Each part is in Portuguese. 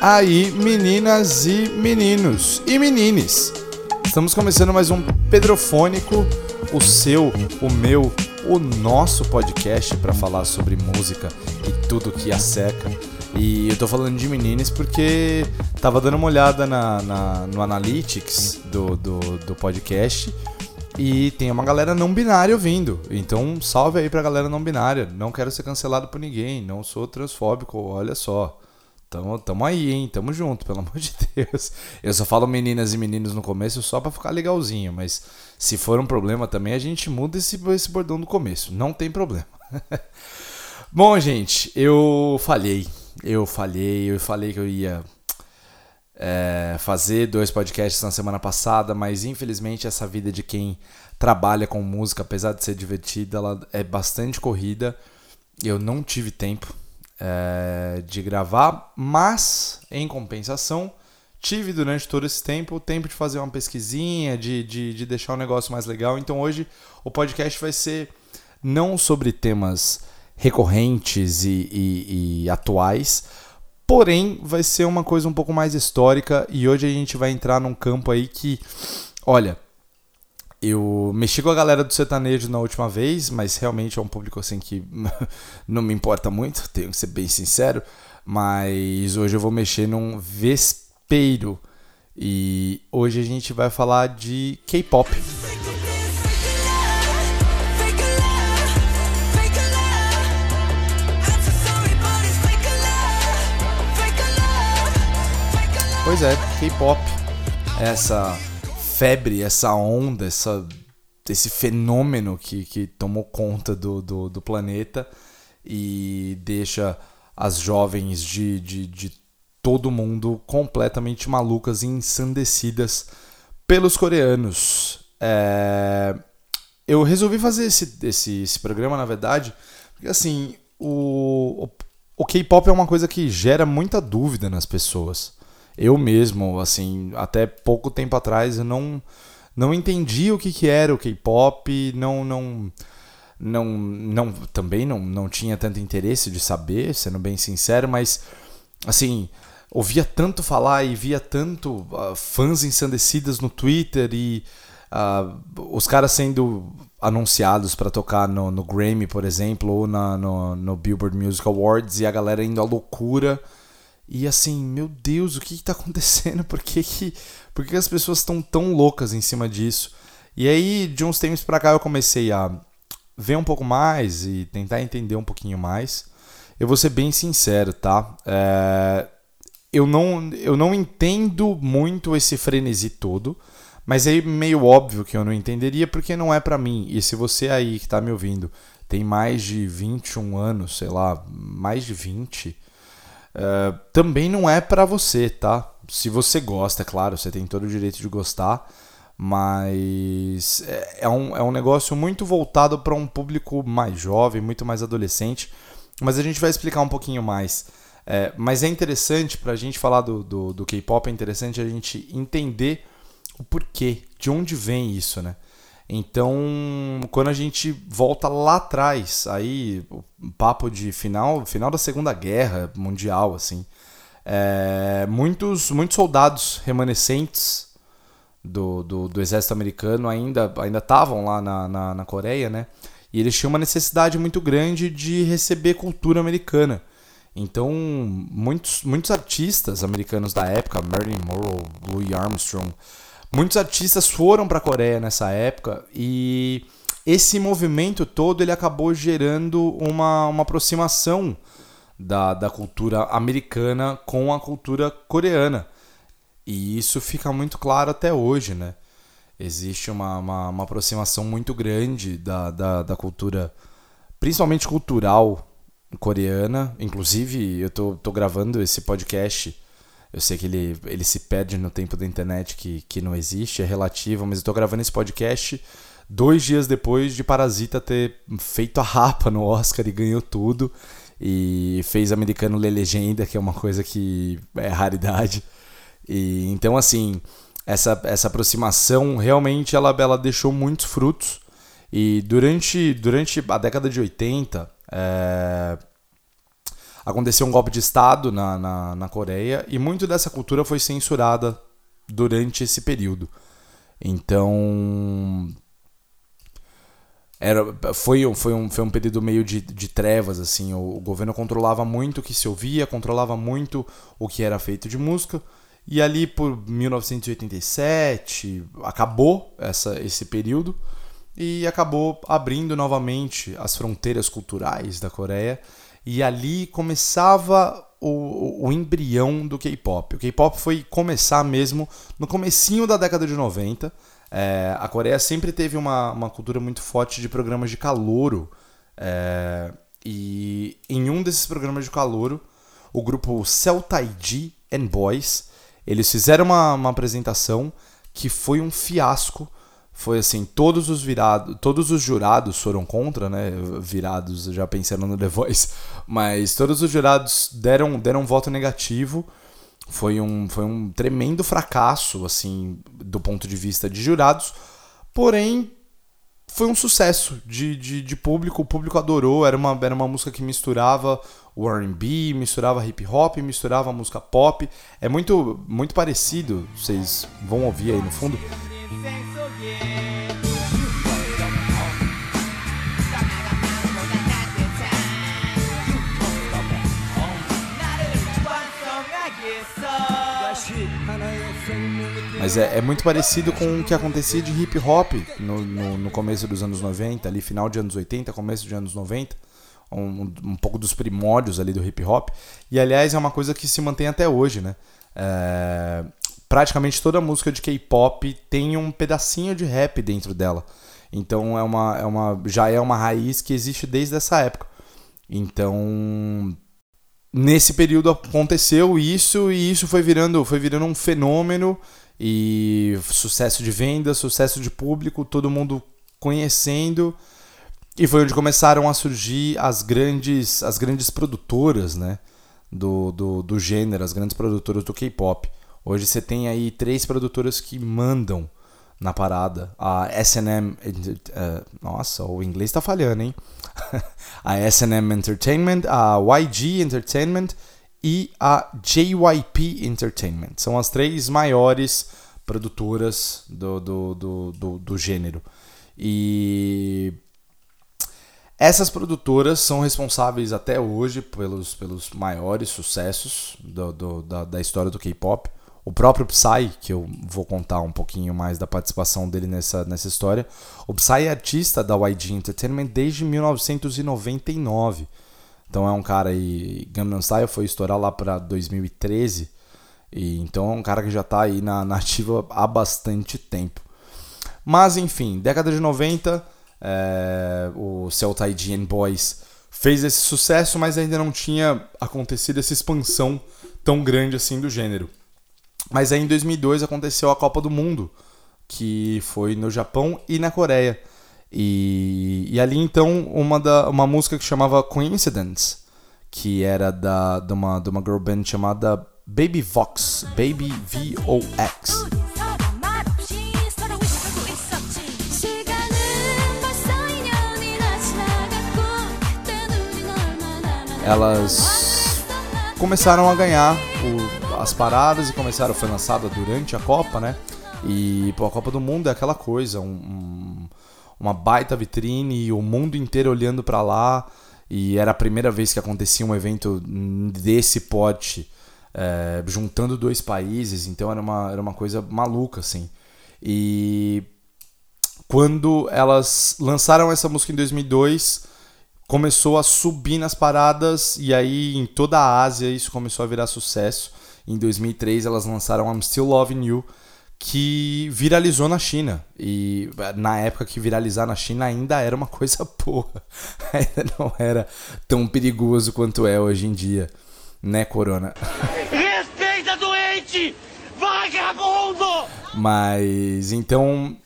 aí, meninas e meninos e menines? Estamos começando mais um Pedrofônico, o seu, o meu, o nosso podcast para falar sobre música e tudo que a seca. E eu tô falando de meninas porque tava dando uma olhada na, na no Analytics do, do, do podcast e tem uma galera não binária ouvindo. Então, salve aí pra galera não binária. Não quero ser cancelado por ninguém, não sou transfóbico, olha só. Tamo, tamo aí, hein? Tamo junto, pelo amor de Deus. Eu só falo meninas e meninos no começo só pra ficar legalzinho, mas se for um problema também, a gente muda esse, esse bordão do começo. Não tem problema. Bom, gente, eu falhei. Eu falhei, eu falei que eu ia é, fazer dois podcasts na semana passada, mas infelizmente essa vida de quem trabalha com música, apesar de ser divertida, ela é bastante corrida. Eu não tive tempo é, de gravar, mas em compensação tive durante todo esse tempo o tempo de fazer uma pesquisinha, de, de, de deixar o negócio mais legal. Então hoje o podcast vai ser não sobre temas recorrentes e, e, e atuais, porém vai ser uma coisa um pouco mais histórica e hoje a gente vai entrar num campo aí que, olha, eu mexi com a galera do sertanejo na última vez, mas realmente é um público assim que não me importa muito, tenho que ser bem sincero. Mas hoje eu vou mexer num vespeiro e hoje a gente vai falar de K-pop. Pois é, K-pop. Essa febre, essa onda, essa, esse fenômeno que, que tomou conta do, do, do planeta e deixa as jovens de, de, de todo mundo completamente malucas e ensandecidas pelos coreanos. É... Eu resolvi fazer esse, esse, esse programa, na verdade, porque assim, o, o, o K-pop é uma coisa que gera muita dúvida nas pessoas eu mesmo, assim, até pouco tempo atrás eu não não entendi o que, que era o K-pop, não não não não também não, não tinha tanto interesse de saber, sendo bem sincero, mas assim, ouvia tanto falar e via tanto uh, fãs ensandecidas no Twitter e uh, os caras sendo anunciados para tocar no, no, Grammy, por exemplo, ou na, no, no Billboard Music Awards e a galera indo à loucura e assim, meu Deus, o que está acontecendo? Por que, que, por que as pessoas estão tão loucas em cima disso? E aí, de uns tempos para cá, eu comecei a ver um pouco mais e tentar entender um pouquinho mais. Eu vou ser bem sincero, tá? É... Eu, não, eu não entendo muito esse frenesi todo, mas é meio óbvio que eu não entenderia porque não é para mim. E se você aí que está me ouvindo tem mais de 21 anos, sei lá, mais de 20 Uh, também não é para você, tá? Se você gosta, é claro, você tem todo o direito de gostar, mas é, é um, é um negócio muito voltado para um público mais jovem, muito mais adolescente. Mas a gente vai explicar um pouquinho mais. É, mas é interessante, para a gente falar do, do, do K-pop, é interessante a gente entender o porquê, de onde vem isso, né? Então, quando a gente volta lá atrás, aí o papo de final, final da Segunda Guerra Mundial, assim, é, muitos, muitos soldados remanescentes do, do, do, exército americano ainda ainda estavam lá na, na, na, Coreia, né? E eles tinham uma necessidade muito grande de receber cultura americana. Então, muitos, muitos artistas americanos da época, Marilyn Monroe, Louis Armstrong, Muitos artistas foram para a Coreia nessa época e esse movimento todo ele acabou gerando uma, uma aproximação da, da cultura americana com a cultura coreana. E isso fica muito claro até hoje, né? Existe uma, uma, uma aproximação muito grande da, da, da, cultura, principalmente cultural coreana. Inclusive, eu tô, tô gravando esse podcast eu sei que ele, ele se perde no tempo da internet que, que não existe, é relativo, mas eu tô gravando esse podcast dois dias depois de Parasita ter feito a rapa no Oscar e ganhou tudo. E fez americano ler legenda, que é uma coisa que é raridade. E, então, assim, essa, essa aproximação realmente ela, ela deixou muitos frutos. E durante, durante a década de 80, é, aconteceu um golpe de Estado na, na, na Coreia e muito dessa cultura foi censurada durante esse período. Então. Era, foi, foi, um, foi um período meio de, de trevas, assim. O, o governo controlava muito o que se ouvia, controlava muito o que era feito de música. E ali por 1987 acabou essa, esse período e acabou abrindo novamente as fronteiras culturais da Coreia. E ali começava o, o embrião do K-pop. O K-pop foi começar mesmo no comecinho da década de 90. É, a Coreia sempre teve uma, uma cultura muito forte de programas de calouro. É, e em um desses programas de calouro, o grupo Celtaiji and Boys, eles fizeram uma, uma apresentação que foi um fiasco foi assim, todos os virados, todos os jurados foram contra, né? Virados, já pensando no The Voice, mas todos os jurados deram deram um voto negativo. Foi um, foi um tremendo fracasso, assim, do ponto de vista de jurados. Porém, foi um sucesso de, de, de, público, o público adorou. Era uma, era uma música que misturava o RB, misturava hip hop, misturava música pop. É muito, muito parecido, vocês vão ouvir aí no fundo. Mas é, é, muito parecido com o que acontecia de hip hop no, no, no, começo dos anos 90, ali final de anos 80, começo de anos 90. Um, um pouco dos primórdios ali do hip hop. E aliás é uma coisa que se mantém até hoje, né? É, praticamente toda música de K-pop tem um pedacinho de rap dentro dela. Então é uma, é uma, já é uma raiz que existe desde essa época. Então nesse período aconteceu isso e isso foi virando, foi virando um fenômeno e sucesso de venda, sucesso de público, todo mundo conhecendo. E foi onde começaram a surgir as grandes, as grandes produtoras né, do, do, do gênero, as grandes produtoras do K-pop. Hoje você tem aí três produtoras que mandam na parada. A S&M... Uh, eh, nossa, o inglês está falhando, hein? a S&M Entertainment, a YG Entertainment e a JYP Entertainment. São as três maiores produtoras do, do, do, do, do gênero. E essas produtoras são responsáveis até hoje pelos, pelos maiores sucessos do, do, da, da história do K-pop. O próprio Psy, que eu vou contar um pouquinho mais da participação dele nessa, nessa história. O Psy é artista da YG Entertainment desde 1999. Então é um cara aí. Gangnam Style foi estourar lá para 2013. E então é um cara que já está aí na, nativa há bastante tempo. Mas enfim, década de 90, é, o Celta IGN Boys fez esse sucesso, mas ainda não tinha acontecido essa expansão tão grande assim do gênero. Mas aí em 2002 aconteceu a Copa do Mundo, que foi no Japão e na Coreia. E, e ali então uma, da, uma música que chamava Coincidence, que era da, de, uma, de uma girl band chamada Baby Vox, Baby V-O-X. Elas começaram a ganhar o, as paradas e começaram, foi lançada durante a Copa, né? E pô, a Copa do Mundo é aquela coisa, um, um, uma baita vitrine e o mundo inteiro olhando para lá. E era a primeira vez que acontecia um evento desse porte, é, juntando dois países, então era uma, era uma coisa maluca, assim. E quando elas lançaram essa música em 2002, começou a subir nas paradas, e aí em toda a Ásia isso começou a virar sucesso. Em 2003 elas lançaram I'm Still Loving You, que viralizou na China. E na época que viralizar na China ainda era uma coisa boa. ainda não era tão perigoso quanto é hoje em dia, né, Corona? Respeita doente! Vagabundo! Mas então,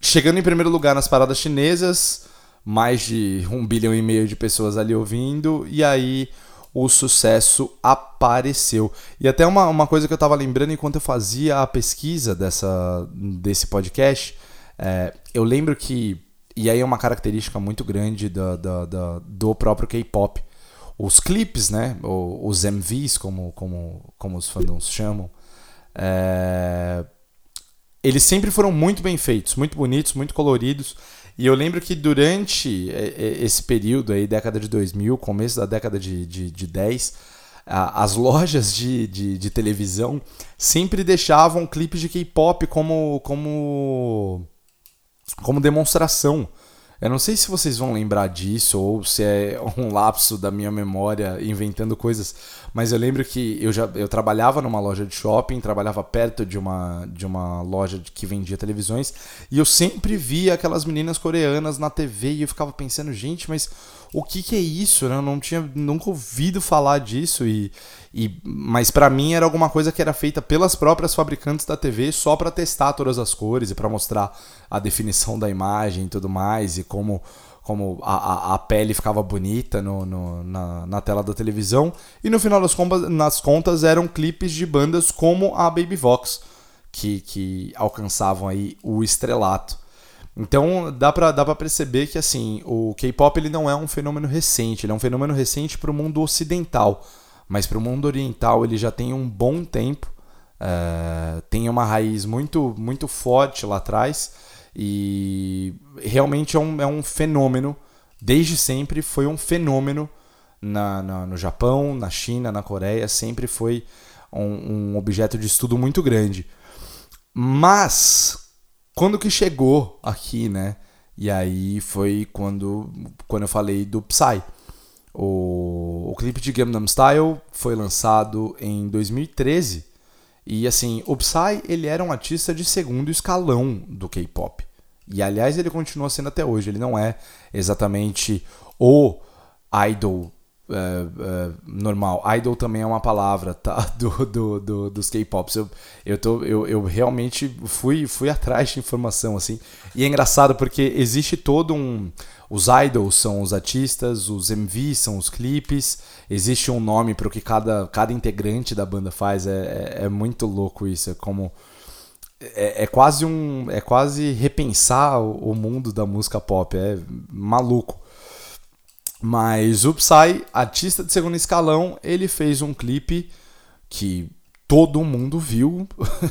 chegando em primeiro lugar nas paradas chinesas, mais de um bilhão e meio de pessoas ali ouvindo, e aí o sucesso apareceu. E até uma, uma coisa que eu estava lembrando enquanto eu fazia a pesquisa dessa, desse podcast, é, eu lembro que, e aí é uma característica muito grande da, da, do próprio K-pop, os clipes, né? Os MVs, como, como, como os fandoms chamam. É, eles sempre foram muito bem feitos, muito bonitos, muito coloridos. E eu lembro que durante esse período aí, década de 2000, começo da década de, de, de 10, as lojas de, de, de, televisão sempre deixavam clipes de K-pop como, como, como demonstração. Eu não sei se vocês vão lembrar disso ou se é um lapso da minha memória inventando coisas, mas eu lembro que eu já eu trabalhava numa loja de shopping, trabalhava perto de uma, de uma loja que vendia televisões, e eu sempre via aquelas meninas coreanas na TV e eu ficava pensando, gente, mas o que, que é isso? Né? Eu não tinha nunca ouvido falar disso e, e mas para mim era alguma coisa que era feita pelas próprias fabricantes da TV só para testar todas as cores e para mostrar a definição da imagem e tudo mais e como como a, a, a pele ficava bonita no, no, na, na tela da televisão e no final das contas, nas contas eram clipes de bandas como a Baby Vox que, que alcançavam aí o estrelato então dá pra, dá perceber que assim, o K-pop ele não é um fenômeno recente, ele é um fenômeno recente para o mundo ocidental, mas para o mundo oriental ele já tem um bom tempo, uh, tem uma raiz muito, muito forte lá atrás e realmente é um, é um fenômeno, desde sempre foi um fenômeno na, na no Japão, na China, na Coreia, sempre foi um, um objeto de estudo muito grande. Mas quando que chegou aqui, né? E aí foi quando, quando eu falei do Psy. O, o clipe de Gangnam Style foi lançado em 2013 e assim, o Psy ele era um artista de segundo escalão do K-pop. E aliás, ele continua sendo até hoje. Ele não é exatamente o idol uh, uh, normal. Idol também é uma palavra, tá? Do, do, do dos K-pops. Eu, eu, tô, eu, eu realmente fui, fui atrás de informação, assim. E é engraçado porque existe todo um. Os idols são os artistas, os MVs são os clipes, existe um nome para o que cada, cada integrante da banda faz. É, é, é muito louco isso. É como. É, é, quase um. É quase repensar o, o mundo da música pop. É maluco. Mas o Psy, artista de segundo escalão, ele fez um clipe que todo mundo viu.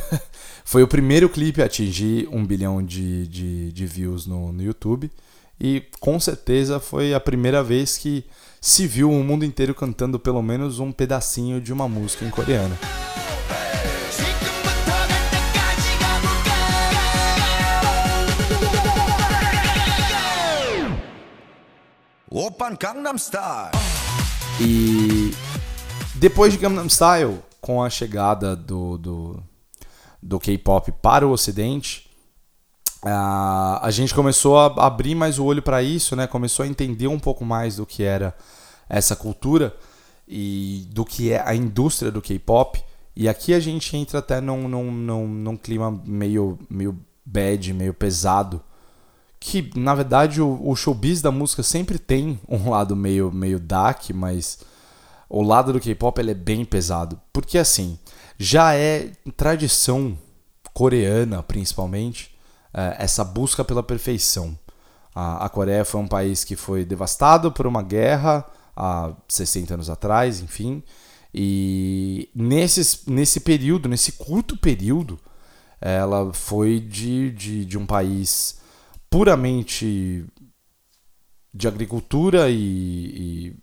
Foi o primeiro clipe a atingir um bilhão de, de, de views no, no YouTube. E com certeza foi a primeira vez que se viu o mundo inteiro cantando pelo menos um pedacinho de uma música em coreano. Open Gangnam Style. E depois de Gangnam Style, com a chegada do, do, do K-pop para o Ocidente, a, a gente começou a abrir mais o olho para isso, né? Começou a entender um pouco mais do que era essa cultura e do que é a indústria do K-pop. E aqui a gente entra até num, num, num, num clima meio, meio bad, meio pesado, que na verdade o, o showbiz da música sempre tem um lado meio, meio dark, mas o lado do K-pop ele é bem pesado. Porque assim, já é tradição coreana principalmente é, essa busca pela perfeição. A, a Coreia foi um país que foi devastado por uma guerra há 60 anos atrás, enfim. E nesses, nesse período, nesse curto período, ela foi de, de, de um país puramente de agricultura e, e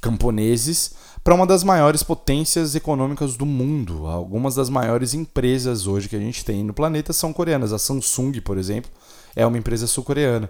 camponeses para uma das maiores potências econômicas do mundo. Algumas das maiores empresas hoje que a gente tem no planeta são coreanas. A Samsung, por exemplo, é uma empresa sul-coreana.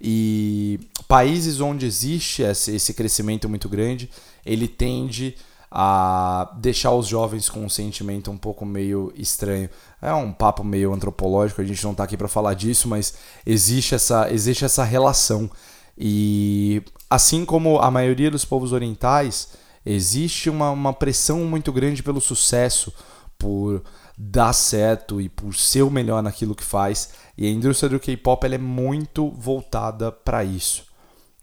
E países onde existe esse crescimento muito grande, ele tende a deixar os jovens com um sentimento um pouco meio estranho. É um papo meio antropológico, a gente não está aqui para falar disso, mas existe essa, existe essa relação. E assim como a maioria dos povos orientais, existe uma, uma pressão muito grande pelo sucesso, por dar certo e por ser o melhor naquilo que faz. E a indústria do K-pop é muito voltada para isso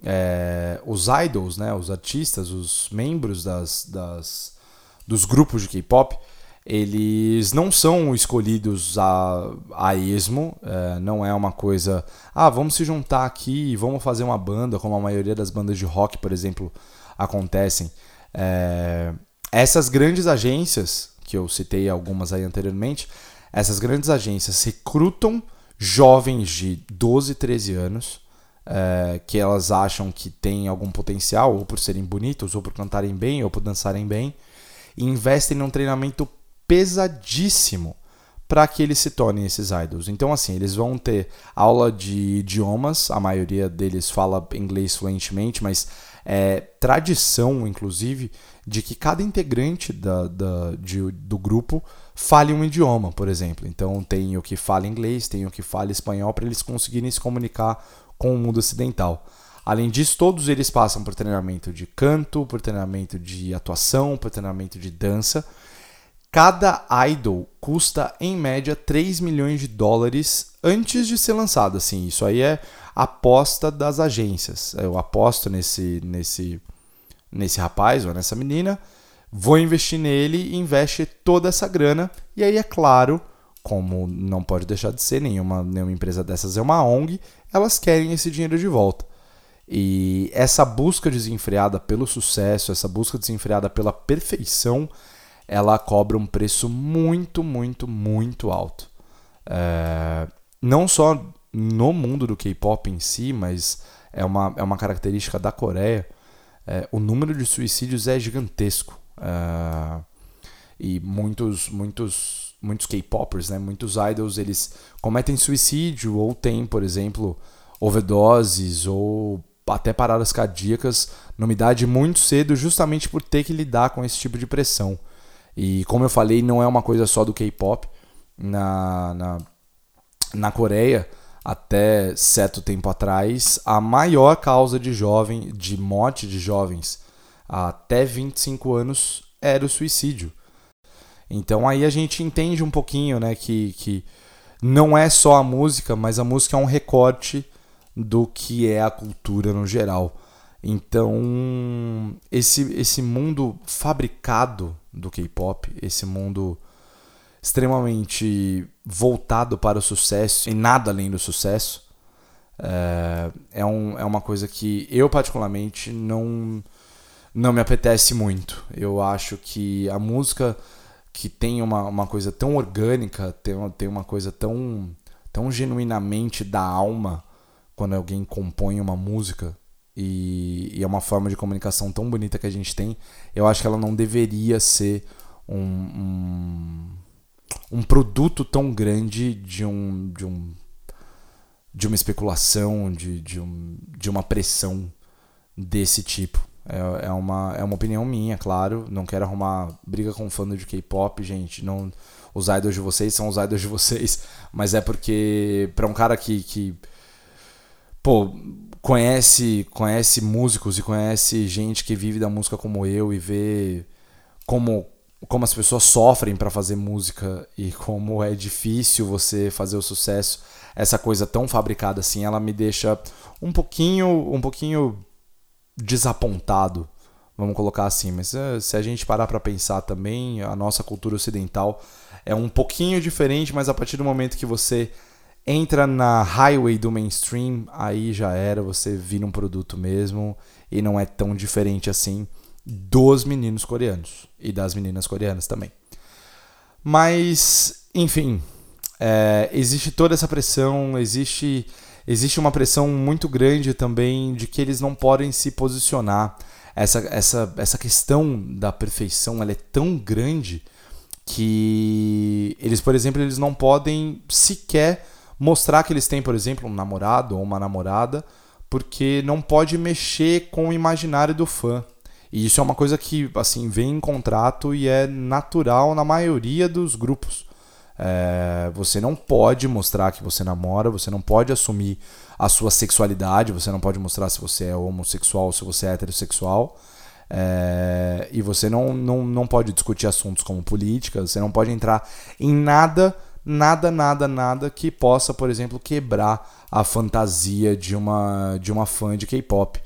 é, os idols, né, os artistas, os membros das, das, dos grupos de K-pop, eles não são escolhidos a, a esmo, é, não é uma coisa, ah, vamos se juntar aqui e vamos fazer uma banda, como a maioria das bandas de rock, por exemplo, acontecem. É, essas grandes agências, que eu citei algumas aí anteriormente, essas grandes agências recrutam jovens de 12, 13 anos, é, que elas acham que têm algum potencial, ou por serem bonitos, ou por cantarem bem, ou por dançarem bem, e investem num treinamento pesadíssimo para que eles se tornem esses idols. Então, assim, eles vão ter aula de idiomas, a maioria deles fala inglês fluentemente, mas é tradição, inclusive, de que cada integrante da, da, de, do grupo fale um idioma, por exemplo. Então, tem o que fala inglês, tem o que fala espanhol, para eles conseguirem se comunicar com o mundo ocidental. Além disso, todos eles passam por treinamento de canto, por treinamento de atuação, por treinamento de dança Cada idol custa em média 3 milhões de dólares antes de ser lançado. Assim, isso aí é aposta das agências. Eu aposto nesse, nesse, nesse rapaz ou nessa menina, vou investir nele e investe toda essa grana. E aí, é claro, como não pode deixar de ser, nenhuma, nenhuma empresa dessas é uma ONG, elas querem esse dinheiro de volta. E essa busca desenfreada pelo sucesso, essa busca desenfreada pela perfeição ela cobra um preço muito, muito, muito alto. É, não só no mundo do K-pop em si, mas é uma, é uma característica da Coreia. É, o número de suicídios é gigantesco. É, e muitos, muitos, muitos K-popers, né, muitos idols, eles cometem suicídio ou têm, por exemplo, overdoses ou até paradas cardíacas numa idade muito cedo, justamente por ter que lidar com esse tipo de pressão. E como eu falei, não é uma coisa só do K-pop. Na, na, na Coreia, até certo tempo atrás, a maior causa de jovem, de morte de jovens até 25 anos era o suicídio. Então aí a gente entende um pouquinho, né, que, que não é só a música, mas a música é um recorte do que é a cultura no geral. Então, esse, esse mundo fabricado do K-pop, esse mundo extremamente voltado para o sucesso e nada além do sucesso, é, é, um, é uma coisa que eu, particularmente, não, não me apetece muito. Eu acho que a música que tem uma, uma coisa tão orgânica, tem, tem uma coisa tão, tão genuinamente da alma quando alguém compõe uma música e, e, é uma forma de comunicação tão bonita que a gente tem, eu acho que ela não deveria ser um, um, um produto tão grande de um, de um de uma especulação, de, de, um, de uma pressão desse tipo. É, é, uma, é uma opinião minha, claro. Não quero arrumar briga com fã de K-pop, gente. Não, os idols de vocês são os idols de vocês. Mas é porque, para um cara que, que. Pô, conhece, conhece músicos e conhece gente que vive da música como eu e vê como, como as pessoas sofrem para fazer música e como é difícil você fazer o sucesso, essa coisa tão fabricada assim, ela me deixa um pouquinho, um pouquinho desapontado, vamos colocar assim. Mas eh, se a gente parar para pensar também, a nossa cultura ocidental é um pouquinho diferente, mas a partir do momento que você entra na highway do mainstream, aí já era, você vira um produto mesmo e não é tão diferente assim dos meninos coreanos e das meninas coreanas também. Mas, enfim, é, existe toda essa pressão, existe, existe uma pressão muito grande também de que eles não podem se posicionar. Essa, essa, essa questão da perfeição ela é tão grande que eles, por exemplo, eles não podem sequer mostrar que eles têm, por exemplo, um namorado ou uma namorada, porque não pode mexer com o imaginário do fã. E isso é uma coisa que assim vem em contrato e é natural na maioria dos grupos. É, você não pode mostrar que você namora, você não pode assumir a sua sexualidade, você não pode mostrar se você é homossexual ou se você é heterossexual. É, e você não, não, não pode discutir assuntos como política, você não pode entrar em nada nada, nada, nada que possa, por exemplo, quebrar a fantasia de uma, de uma fã de K-pop.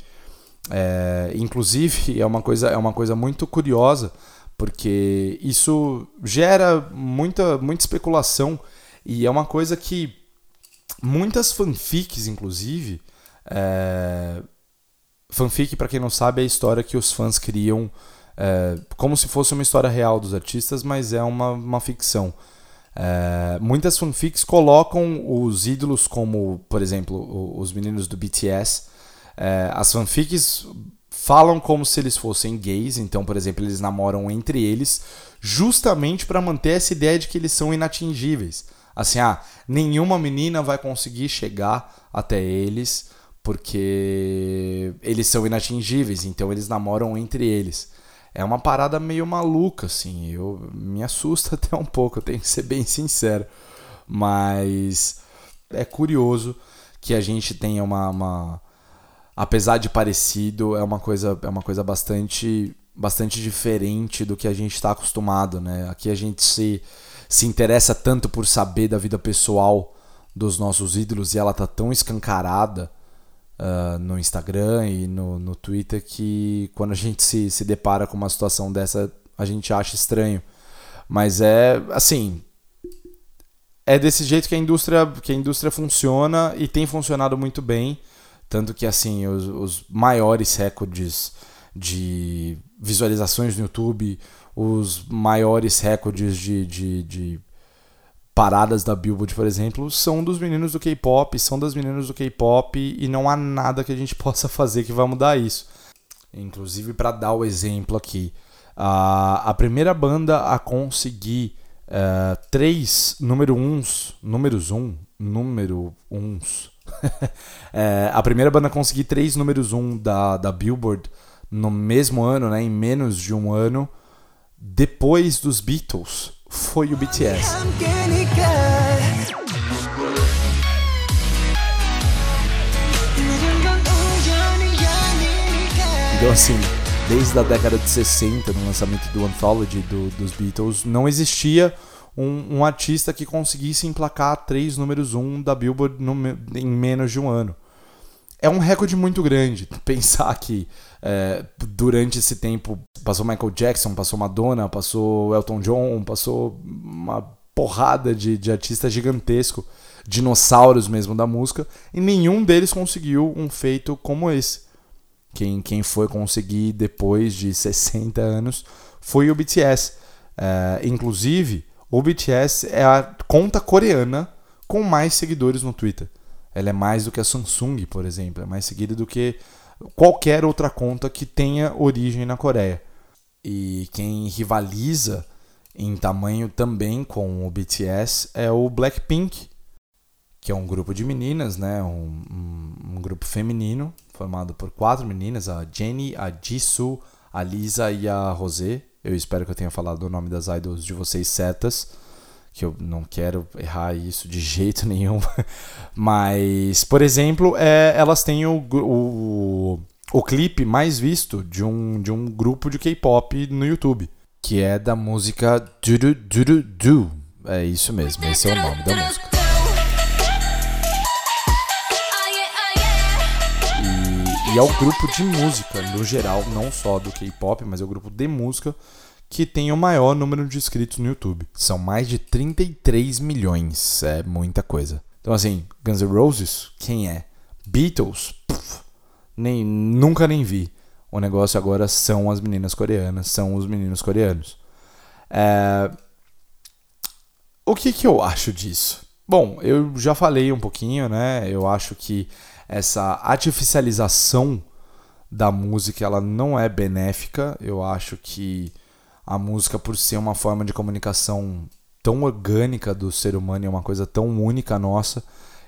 É, inclusive, é uma, coisa, é uma coisa muito curiosa, porque isso gera muita, muita especulação e é uma coisa que muitas fanfics, inclusive, é... fanfic, para quem não sabe, é a história que os fãs criam é... como se fosse uma história real dos artistas, mas é uma, uma ficção. É... muitas fanfics colocam os ídolos como, por exemplo, os meninos do BTS. É, as fanfics falam como se eles fossem gays, então, por exemplo, eles namoram entre eles, justamente para manter essa ideia de que eles são inatingíveis. Assim, ah, nenhuma menina vai conseguir chegar até eles porque eles são inatingíveis, então eles namoram entre eles. É uma parada meio maluca, assim, eu me assusta até um pouco, eu tenho que ser bem sincero. Mas é curioso que a gente tenha uma, uma apesar de parecido, é uma coisa, é uma coisa bastante, bastante diferente do que a gente está acostumado, né? Aqui a gente se, se interessa tanto por saber da vida pessoal dos nossos ídolos e ela tá tão escancarada uh, no Instagram e no, no Twitter que quando a gente se, se depara com uma situação dessa, a gente acha estranho. Mas é assim, é desse jeito que a indústria, que a indústria funciona e tem funcionado muito bem. Tanto que, assim, os, os maiores recordes de visualizações no YouTube, os maiores recordes de, de, de paradas da Billboard, por exemplo, são dos meninos do K-pop, são das meninas do K-pop e não há nada que a gente possa fazer que vá mudar isso. Inclusive, para dar o exemplo aqui, a, primeira banda a conseguir uh, três número uns, números um, número uns é, a primeira banda a conseguir três números um da, da Billboard no mesmo ano, né, em menos de um ano, depois dos Beatles, foi o BTS. Então, assim, desde a década de 60, no lançamento do Anthology do, dos Beatles, não existia um, um artista que conseguisse emplacar três números um da Billboard no, em menos de um ano. É um recorde muito grande pensar que é, durante esse tempo passou Michael Jackson, passou Madonna, passou Elton John, passou uma porrada de, de artistas gigantesco, dinossauros mesmo da música, e nenhum deles conseguiu um feito como esse. Quem, quem foi conseguir depois de 60 anos foi o BTS. É, inclusive, o BTS é a conta coreana com mais seguidores no Twitter. Ela é mais do que a Samsung, por exemplo, é mais seguida do que qualquer outra conta que tenha origem na Coreia. E quem rivaliza em tamanho também com o BTS é o Blackpink, que é um grupo de meninas, né? um, um, um grupo feminino formado por quatro meninas, a Jennie, a Jisoo, a Lisa e a Rosé. Eu espero que eu tenha falado o nome das idols de vocês certas, que eu não quero errar isso de jeito nenhum. Mas, por exemplo, é, elas têm o, o, o clipe mais visto de um, de um grupo de K-pop no YouTube, que é da música Do Do Do. É isso mesmo, esse é o nome da música. E é o grupo de música, no geral, não só do K-pop, mas é o grupo de música que tem o maior número de inscritos no YouTube. São mais de 33 milhões, é muita coisa. Então assim, Guns N' Roses, quem é? Beatles, Puf, nem nunca nem vi. O negócio agora são as meninas coreanas, são os meninos coreanos. É... O que, que eu acho disso? Bom, eu já falei um pouquinho, né? Eu acho que essa artificialização da música ela não é benéfica. Eu acho que a música, por ser uma forma de comunicação tão orgânica do ser humano e uma coisa tão única nossa,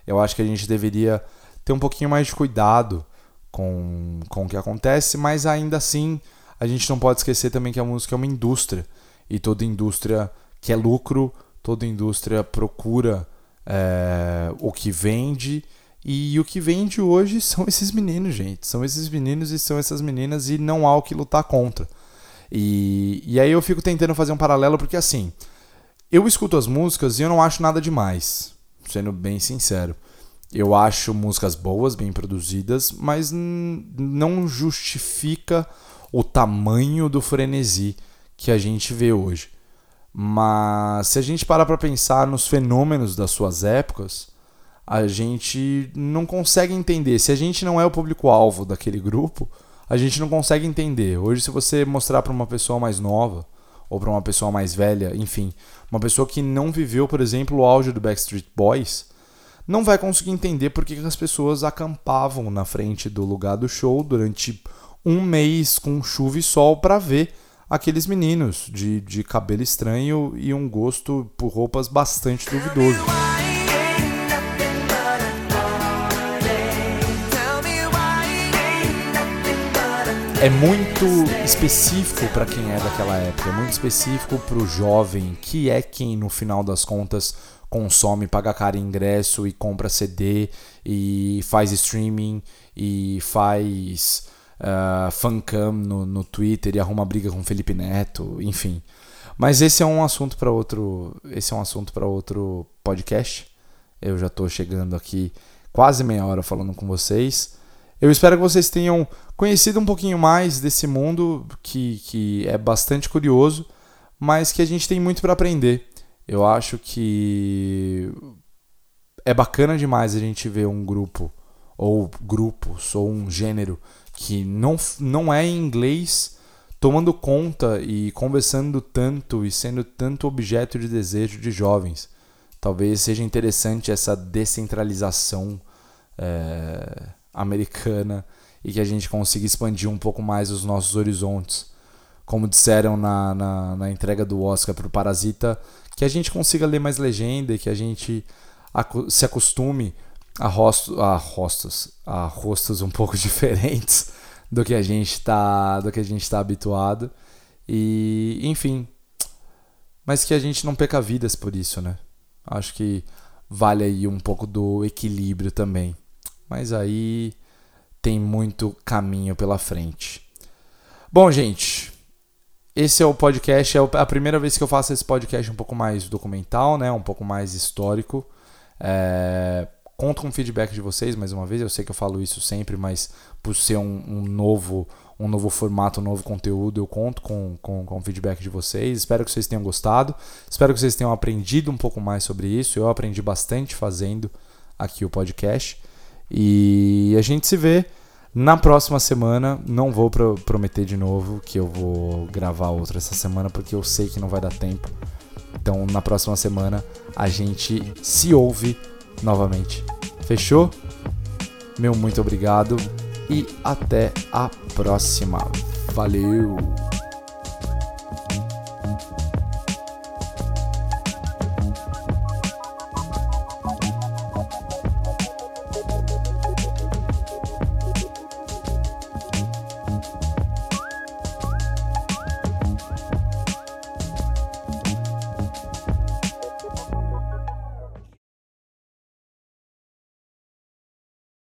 eu acho que a gente deveria ter um pouquinho mais de cuidado com, com o que acontece, mas ainda assim a gente não pode esquecer também que a música é uma indústria e toda indústria quer lucro, toda indústria procura é, o que vende e o que vende hoje são esses meninos, gente. São esses meninos e são essas meninas e não há o que lutar contra. E, e aí eu fico tentando fazer um paralelo porque assim, eu escuto as músicas e eu não acho nada demais, sendo bem sincero. Eu acho músicas boas, bem produzidas, mas não justifica o tamanho do frenesi que a gente vê hoje. Mas se a gente parar para pensar nos fenômenos das suas épocas, a gente não consegue entender. Se a gente não é o público-alvo daquele grupo, a gente não consegue entender. Hoje, se você mostrar para uma pessoa mais nova ou para uma pessoa mais velha, enfim, uma pessoa que não viveu, por exemplo, o auge do Backstreet Boys, não vai conseguir entender por que as pessoas acampavam na frente do lugar do show durante um mês com chuva e sol para ver aqueles meninos de, de cabelo estranho e um gosto por roupas bastante duvidoso. É muito específico para quem é daquela época, é muito específico para o jovem, que é quem no final das contas consome, paga caro ingresso e compra CD e faz streaming e faz uh, fancam no, no Twitter e arruma briga com Felipe Neto, enfim. Mas esse é um assunto para outro, esse é um assunto para outro podcast. Eu já estou chegando aqui quase meia hora falando com vocês. Eu espero que vocês tenham conhecido um pouquinho mais desse mundo que, que é bastante curioso, mas que a gente tem muito para aprender. Eu acho que é bacana demais a gente ver um grupo, ou grupos, ou um gênero que não, não é em inglês tomando conta e conversando tanto e sendo tanto objeto de desejo de jovens. Talvez seja interessante essa descentralização é, americana e que a gente consiga expandir um pouco mais os nossos horizontes. Como disseram na, na, na entrega do Oscar para o Parasita, que a gente consiga ler mais legenda e que a gente se acostume a, rosto, a rostos, a rostos um pouco diferentes do que a gente está, do que a gente está habituado. E, enfim, mas que a gente não peca vidas por isso, né? Acho que vale aí um pouco do equilíbrio também. Mas aí tem muito caminho pela frente. Bom, gente, esse é o podcast, é a primeira vez que eu faço esse podcast um pouco mais documental, né? Um pouco mais histórico. É... Conto com o feedback de vocês, mais uma vez. Eu sei que eu falo isso sempre, mas por ser um, um novo um novo formato, um novo conteúdo, eu conto com, com, com o feedback de vocês. Espero que vocês tenham gostado. Espero que vocês tenham aprendido um pouco mais sobre isso. Eu aprendi bastante fazendo aqui o podcast. E a gente se vê na próxima semana. Não vou pro prometer de novo que eu vou gravar outra essa semana, porque eu sei que não vai dar tempo. Então, na próxima semana, a gente se ouve novamente. Fechou? Meu muito obrigado e até a próxima. Valeu!